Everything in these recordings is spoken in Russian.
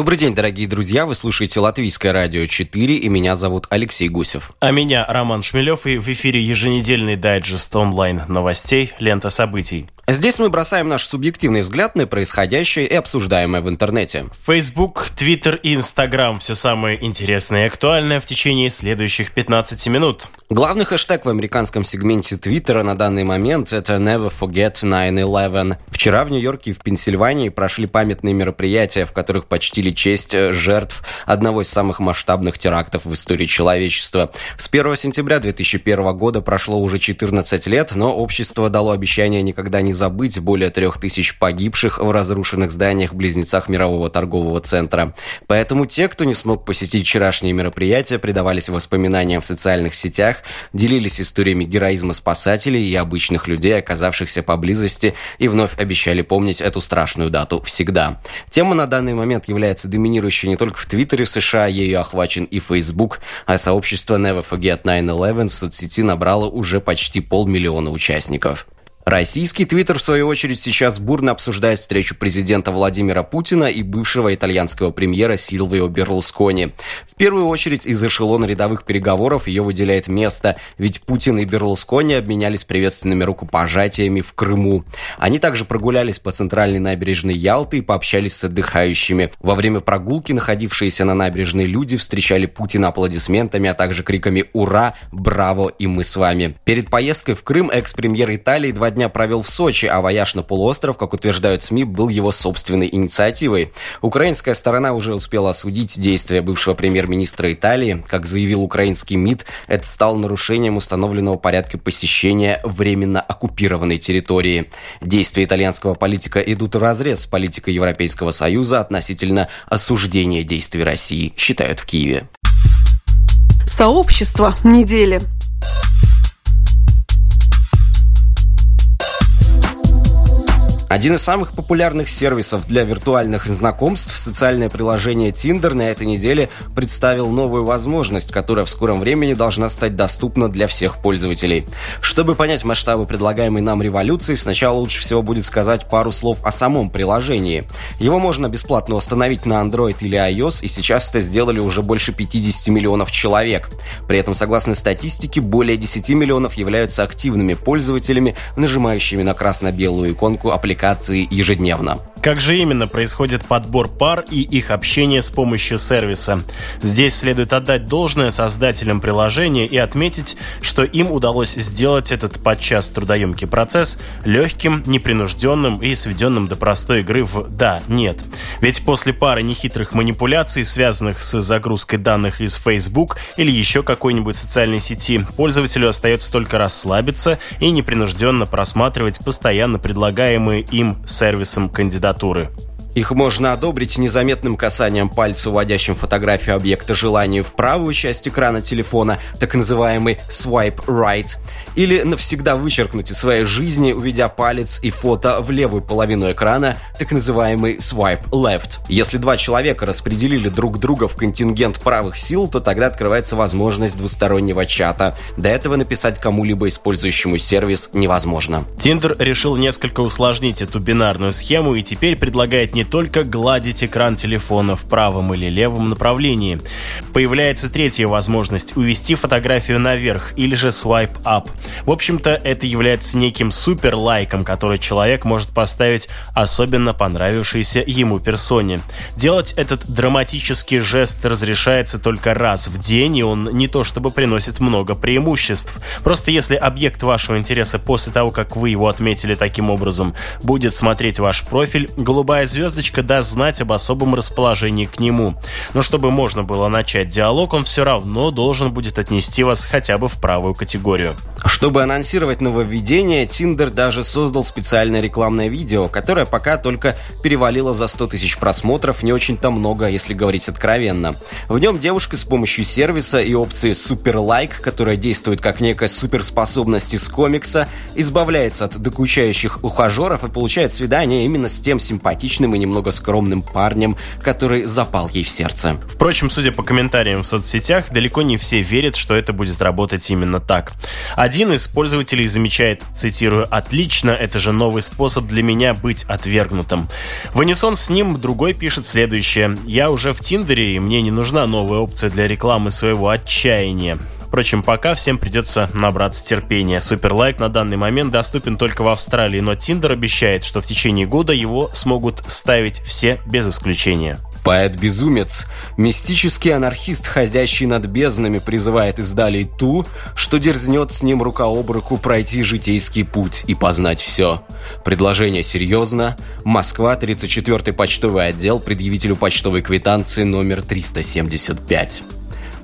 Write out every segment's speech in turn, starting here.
Добрый день, дорогие друзья. Вы слушаете Латвийское радио 4, и меня зовут Алексей Гусев. А меня Роман Шмелев, и в эфире еженедельный дайджест онлайн новостей «Лента событий». Здесь мы бросаем наш субъективный взгляд на происходящее и обсуждаемое в интернете. Facebook, Twitter и Instagram – все самое интересное и актуальное в течение следующих 15 минут. Главный хэштег в американском сегменте Твиттера на данный момент – это «Never forget 9-11». Вчера в Нью-Йорке и в Пенсильвании прошли памятные мероприятия, в которых почтили честь э, жертв одного из самых масштабных терактов в истории человечества. С 1 сентября 2001 года прошло уже 14 лет, но общество дало обещание никогда не забыть более трех тысяч погибших в разрушенных зданиях-близнецах мирового торгового центра. Поэтому те, кто не смог посетить вчерашние мероприятия, предавались воспоминаниям в социальных сетях, делились историями героизма спасателей и обычных людей, оказавшихся поблизости, и вновь обещали помнить эту страшную дату всегда. Тема на данный момент является доминирующей не только в Твиттере США, ею охвачен и Facebook, а сообщество Never Forget 9-11 в соцсети набрало уже почти полмиллиона участников. Российский твиттер, в свою очередь, сейчас бурно обсуждает встречу президента Владимира Путина и бывшего итальянского премьера Сильвио Берлускони. В первую очередь из эшелона рядовых переговоров ее выделяет место, ведь Путин и Берлускони обменялись приветственными рукопожатиями в Крыму. Они также прогулялись по центральной набережной Ялты и пообщались с отдыхающими. Во время прогулки находившиеся на набережной люди встречали Путина аплодисментами, а также криками «Ура! Браво! И мы с вами!». Перед поездкой в Крым экс-премьер Италии два дня провел в Сочи, а вояж на полуостров, как утверждают СМИ, был его собственной инициативой. Украинская сторона уже успела осудить действия бывшего премьер-министра Италии. Как заявил украинский МИД, это стало нарушением установленного порядка посещения временно оккупированной территории. Действия итальянского политика идут в разрез с политикой Европейского Союза относительно осуждения действий России, считают в Киеве. Сообщество недели. Один из самых популярных сервисов для виртуальных знакомств, социальное приложение Tinder на этой неделе представил новую возможность, которая в скором времени должна стать доступна для всех пользователей. Чтобы понять масштабы предлагаемой нам революции, сначала лучше всего будет сказать пару слов о самом приложении. Его можно бесплатно установить на Android или iOS, и сейчас это сделали уже больше 50 миллионов человек. При этом, согласно статистике, более 10 миллионов являются активными пользователями, нажимающими на красно-белую иконку аппликации аппликации ежедневно. Как же именно происходит подбор пар и их общение с помощью сервиса? Здесь следует отдать должное создателям приложения и отметить, что им удалось сделать этот подчас трудоемкий процесс легким, непринужденным и сведенным до простой игры в «да», «нет». Ведь после пары нехитрых манипуляций, связанных с загрузкой данных из Facebook или еще какой-нибудь социальной сети, пользователю остается только расслабиться и непринужденно просматривать постоянно предлагаемые им сервисом кандидатуры кандидатуры. Их можно одобрить незаметным касанием пальца, уводящим фотографию объекта желанию в правую часть экрана телефона, так называемый swipe right, или навсегда вычеркнуть из своей жизни, уведя палец и фото в левую половину экрана, так называемый swipe left. Если два человека распределили друг друга в контингент правых сил, то тогда открывается возможность двустороннего чата. До этого написать кому-либо использующему сервис невозможно. Tinder решил несколько усложнить эту бинарную схему и теперь предлагает не только гладить экран телефона в правом или левом направлении. Появляется третья возможность – увести фотографию наверх или же swipe up. В общем-то, это является неким супер лайком, который человек может поставить особенно понравившейся ему персоне. Делать этот драматический жест разрешается только раз в день, и он не то чтобы приносит много преимуществ. Просто если объект вашего интереса после того, как вы его отметили таким образом, будет смотреть ваш профиль, голубая звезда звездочка даст знать об особом расположении к нему. Но чтобы можно было начать диалог, он все равно должен будет отнести вас хотя бы в правую категорию. Чтобы анонсировать нововведение, Tinder даже создал специальное рекламное видео, которое пока только перевалило за 100 тысяч просмотров, не очень-то много, если говорить откровенно. В нем девушка с помощью сервиса и опции Like, которая действует как некая суперспособность из комикса, избавляется от докучающих ухажеров и получает свидание именно с тем симпатичным и немного скромным парнем, который запал ей в сердце. Впрочем, судя по комментариям в соцсетях, далеко не все верят, что это будет работать именно так. Один из пользователей замечает, цитирую, «Отлично, это же новый способ для меня быть отвергнутым». В унисон с ним другой пишет следующее. «Я уже в Тиндере, и мне не нужна новая опция для рекламы своего отчаяния». Впрочем, пока всем придется набраться терпения. Суперлайк на данный момент доступен только в Австралии, но Тиндер обещает, что в течение года его смогут ставить все без исключения. Поэт-безумец, мистический анархист, ходящий над безднами, призывает издалей ту, что дерзнет с ним рука об руку пройти житейский путь и познать все. Предложение серьезно. Москва, 34-й почтовый отдел, предъявителю почтовой квитанции номер 375.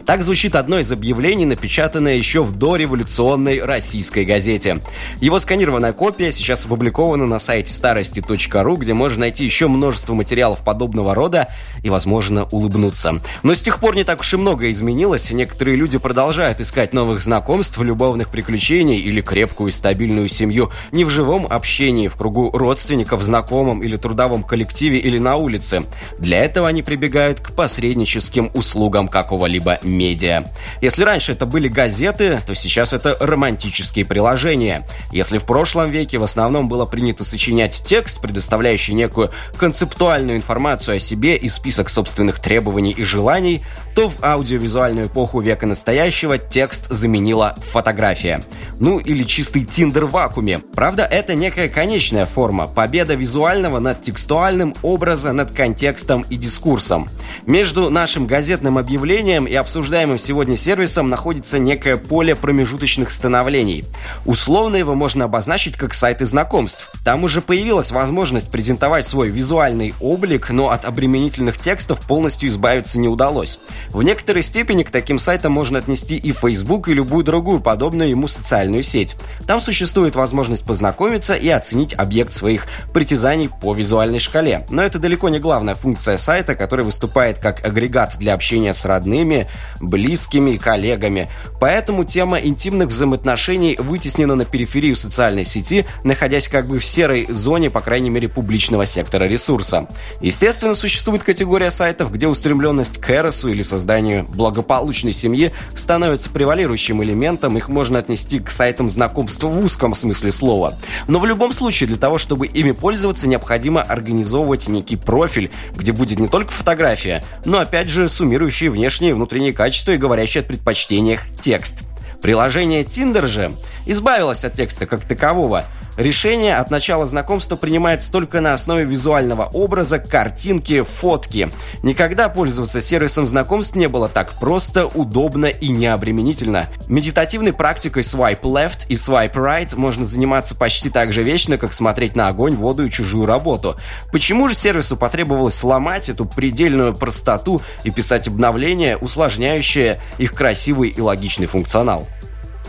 Так звучит одно из объявлений, напечатанное еще в дореволюционной российской газете. Его сканированная копия сейчас опубликована на сайте старости.ру, где можно найти еще множество материалов подобного рода и, возможно, улыбнуться. Но с тех пор не так уж и много изменилось. Некоторые люди продолжают искать новых знакомств, любовных приключений или крепкую и стабильную семью не в живом общении, в кругу родственников, знакомым или трудовом коллективе или на улице. Для этого они прибегают к посредническим услугам какого-либо медиа. Если раньше это были газеты, то сейчас это романтические приложения. Если в прошлом веке в основном было принято сочинять текст, предоставляющий некую концептуальную информацию о себе и список собственных требований и желаний, то в аудиовизуальную эпоху века настоящего текст заменила фотография. Ну или чистый тиндер в вакууме. Правда, это некая конечная форма, победа визуального над текстуальным, образа над контекстом и дискурсом. Между нашим газетным объявлением и обсуждением обсуждаемым сегодня сервисом находится некое поле промежуточных становлений. Условно его можно обозначить как сайты знакомств. Там уже появилась возможность презентовать свой визуальный облик, но от обременительных текстов полностью избавиться не удалось. В некоторой степени к таким сайтам можно отнести и Facebook, и любую другую подобную ему социальную сеть. Там существует возможность познакомиться и оценить объект своих притязаний по визуальной шкале. Но это далеко не главная функция сайта, который выступает как агрегат для общения с родными, близкими и коллегами. Поэтому тема интимных взаимоотношений вытеснена на периферию социальной сети, находясь как бы в серой зоне, по крайней мере, публичного сектора ресурса. Естественно, существует категория сайтов, где устремленность к эросу или созданию благополучной семьи становится превалирующим элементом, их можно отнести к сайтам знакомства в узком смысле слова. Но в любом случае, для того, чтобы ими пользоваться, необходимо организовывать некий профиль, где будет не только фотография, но опять же суммирующие внешние и внутренние качества качество и говорящий о предпочтениях текст. Приложение Tinder же избавилось от текста как такового Решение от начала знакомства принимается только на основе визуального образа, картинки, фотки. Никогда пользоваться сервисом знакомств не было так просто, удобно и необременительно. Медитативной практикой swipe left и swipe right можно заниматься почти так же вечно, как смотреть на огонь, воду и чужую работу. Почему же сервису потребовалось сломать эту предельную простоту и писать обновления, усложняющие их красивый и логичный функционал?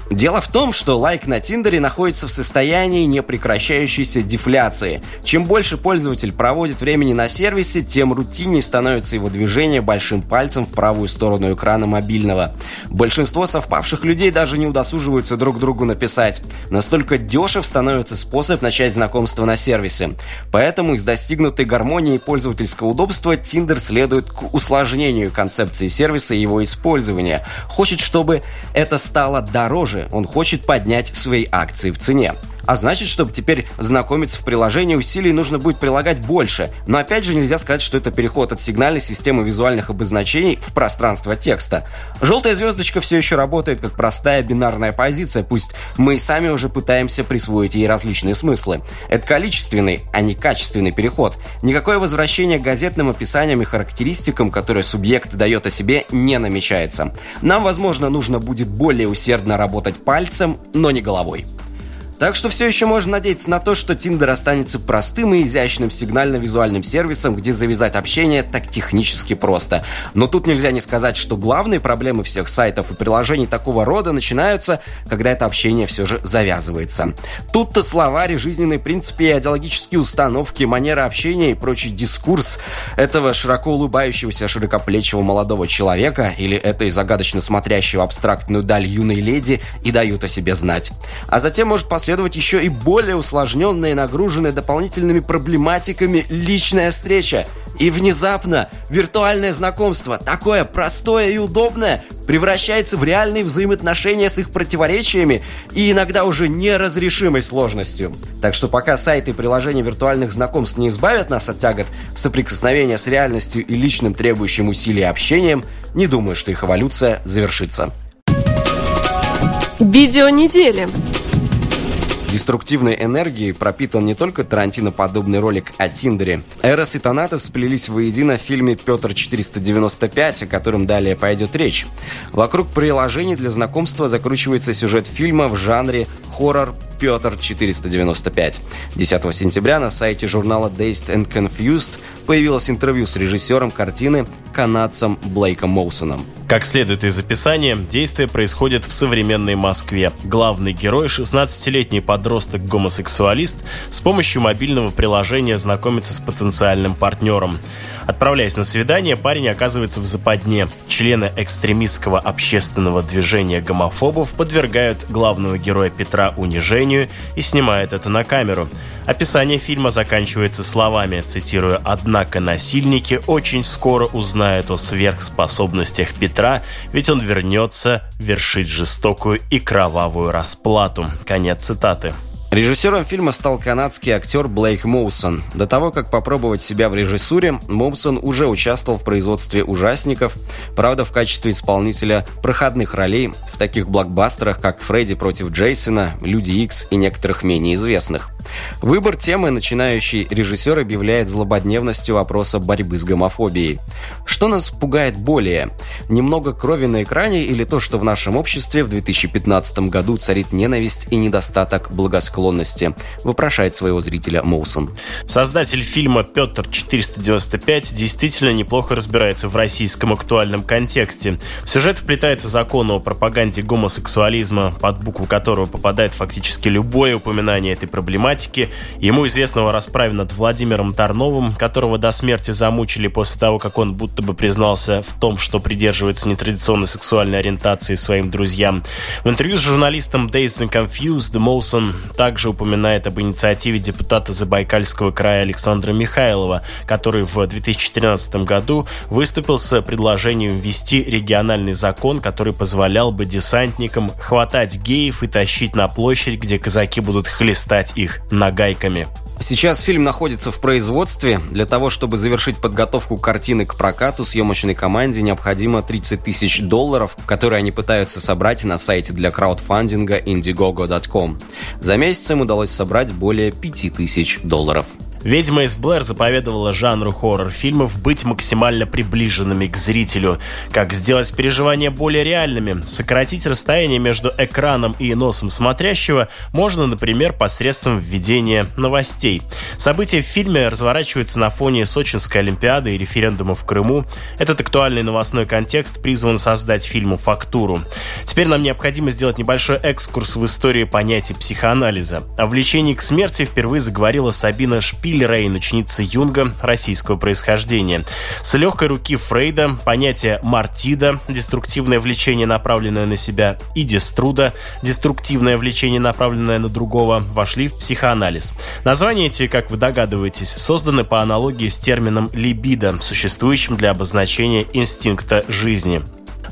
Дело в том, что лайк на Тиндере находится в состоянии непрекращающейся дефляции. Чем больше пользователь проводит времени на сервисе, тем рутиннее становится его движение большим пальцем в правую сторону экрана мобильного. Большинство совпавших людей даже не удосуживаются друг другу написать. Настолько дешев становится способ начать знакомство на сервисе. Поэтому из достигнутой гармонии пользовательского удобства Tinder следует к усложнению концепции сервиса и его использования. Хочет, чтобы это стало дороже же он хочет поднять свои акции в цене. А значит, чтобы теперь знакомиться в приложении, усилий нужно будет прилагать больше. Но опять же нельзя сказать, что это переход от сигнальной системы визуальных обозначений в пространство текста. Желтая звездочка все еще работает как простая бинарная позиция, пусть мы и сами уже пытаемся присвоить ей различные смыслы. Это количественный, а не качественный переход. Никакое возвращение к газетным описаниям и характеристикам, которые субъект дает о себе, не намечается. Нам, возможно, нужно будет более усердно работать пальцем, но не головой. Так что все еще можно надеяться на то, что Tinder останется простым и изящным сигнально-визуальным сервисом, где завязать общение так технически просто. Но тут нельзя не сказать, что главные проблемы всех сайтов и приложений такого рода начинаются, когда это общение все же завязывается. Тут-то словари, жизненные принципы и идеологические установки, манера общения и прочий дискурс этого широко улыбающегося широкоплечего молодого человека или этой загадочно смотрящего абстрактную даль юной леди и дают о себе знать. А затем может последовать еще и более усложненная и нагруженная дополнительными проблематиками личная встреча. И внезапно виртуальное знакомство, такое простое и удобное, превращается в реальные взаимоотношения с их противоречиями и иногда уже неразрешимой сложностью. Так что пока сайты и приложения виртуальных знакомств не избавят нас от тягот соприкосновения с реальностью и личным требующим усилий общением, не думаю, что их эволюция завершится. Видео недели. Деструктивной энергией пропитан не только Тарантино-подобный ролик о Тиндере. Эрос и Танатос сплелись воедино в фильме «Петр 495», о котором далее пойдет речь. Вокруг приложений для знакомства закручивается сюжет фильма в жанре хоррор Петр 495. 10 сентября на сайте журнала Dazed and Confused появилось интервью с режиссером картины канадцем Блейком Моусоном. Как следует из описания, действие происходит в современной Москве. Главный герой, 16-летний подросток-гомосексуалист, с помощью мобильного приложения знакомится с потенциальным партнером. Отправляясь на свидание, парень оказывается в западне. Члены экстремистского общественного движения гомофобов подвергают главного героя Петра унижению и снимают это на камеру. Описание фильма заканчивается словами, цитирую, «Однако насильники очень скоро узнают о сверхспособностях Петра, ведь он вернется вершить жестокую и кровавую расплату». Конец цитаты. Режиссером фильма стал канадский актер Блейк Моусон. До того, как попробовать себя в режиссуре, Моусон уже участвовал в производстве ужасников, правда, в качестве исполнителя проходных ролей в таких блокбастерах, как «Фредди против Джейсона», «Люди Икс» и некоторых менее известных. Выбор темы начинающий режиссер объявляет злободневностью вопроса борьбы с гомофобией. Что нас пугает более? Немного крови на экране или то, что в нашем обществе в 2015 году царит ненависть и недостаток благосклонности? Вопрошает своего зрителя Моусон. Создатель фильма «Петр 495» действительно неплохо разбирается в российском актуальном контексте. В сюжет вплетается закон о пропаганде гомосексуализма, под букву которого попадает фактически любое упоминание этой проблематики, ему известного расправе над Владимиром Тарновым, которого до смерти замучили после того, как он будто бы признался в том, что придерживается нетрадиционной сексуальной ориентации своим друзьям. В интервью с журналистом Dazed and Confused Моусон также упоминает об инициативе депутата Забайкальского края Александра Михайлова, который в 2013 году выступил с предложением ввести региональный закон, который позволял бы десантникам хватать геев и тащить на площадь, где казаки будут хлестать их нагайками. Сейчас фильм находится в производстве. Для того, чтобы завершить подготовку картины к прокату, съемочной команде необходимо 30 тысяч долларов, которые они пытаются собрать на сайте для краудфандинга indiegogo.com. За месяц им удалось собрать более 5 тысяч долларов. «Ведьма из Блэр» заповедовала жанру хоррор-фильмов быть максимально приближенными к зрителю. Как сделать переживания более реальными? Сократить расстояние между экраном и носом смотрящего можно, например, посредством введения новостей. События в фильме разворачиваются на фоне Сочинской Олимпиады и референдума в Крыму. Этот актуальный новостной контекст призван создать фильму фактуру. Теперь нам необходимо сделать небольшой экскурс в историю понятия психоанализа. О влечении к смерти впервые заговорила Сабина Шпиль Лили Рейн, ученица Юнга российского происхождения. С легкой руки Фрейда понятие Мартида, деструктивное влечение, направленное на себя, и Деструда, деструктивное влечение, направленное на другого, вошли в психоанализ. Названия эти, как вы догадываетесь, созданы по аналогии с термином либидо, существующим для обозначения инстинкта жизни.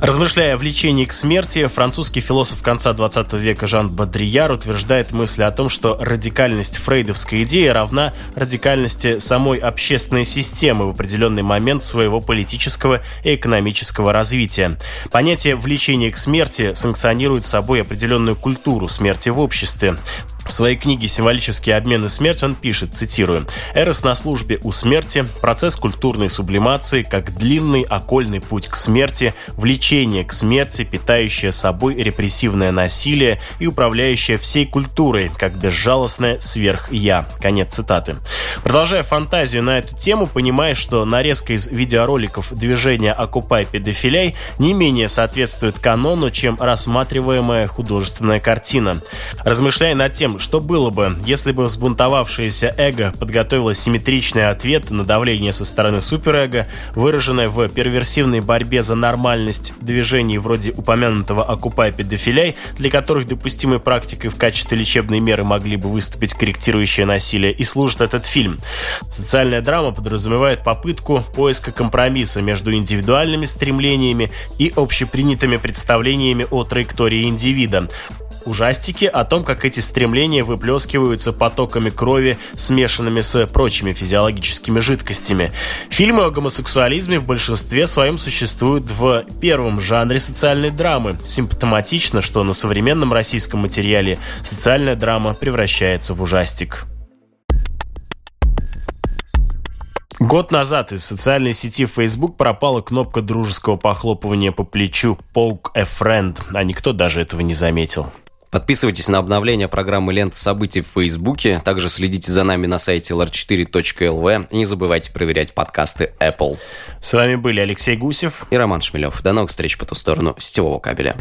Размышляя о влечении к смерти, французский философ конца 20 века Жан Бодрияр утверждает мысль о том, что радикальность фрейдовской идеи равна радикальности самой общественной системы в определенный момент своего политического и экономического развития. Понятие влечения к смерти санкционирует собой определенную культуру смерти в обществе. В своей книге «Символический обмен и смерть» он пишет, цитирую, «Эрос на службе у смерти, процесс культурной сублимации, как длинный окольный путь к смерти, влечение к смерти, питающее собой репрессивное насилие и управляющее всей культурой, как безжалостное сверх-я». Конец цитаты. Продолжая фантазию на эту тему, понимаешь, что нарезка из видеороликов движения «Окупай педофиляй» не менее соответствует канону, чем рассматриваемая художественная картина. Размышляя над тем, что было бы, если бы взбунтовавшееся эго подготовило симметричный ответ на давление со стороны суперэго, выраженное в перверсивной борьбе за нормальность движений вроде упомянутого «Окупай педофиляй», для которых допустимой практикой в качестве лечебной меры могли бы выступить корректирующее насилие, и служит этот фильм. Социальная драма подразумевает попытку поиска компромисса между индивидуальными стремлениями и общепринятыми представлениями о траектории индивида ужастики о том, как эти стремления выплескиваются потоками крови, смешанными с прочими физиологическими жидкостями. Фильмы о гомосексуализме в большинстве своем существуют в первом жанре социальной драмы. Симптоматично, что на современном российском материале социальная драма превращается в ужастик. Год назад из социальной сети Facebook пропала кнопка дружеского похлопывания по плечу «Poke a friend», а никто даже этого не заметил. Подписывайтесь на обновление программы «Лента событий» в Фейсбуке. Также следите за нами на сайте lr4.lv. И не забывайте проверять подкасты Apple. С вами были Алексей Гусев и Роман Шмелев. До новых встреч по ту сторону сетевого кабеля.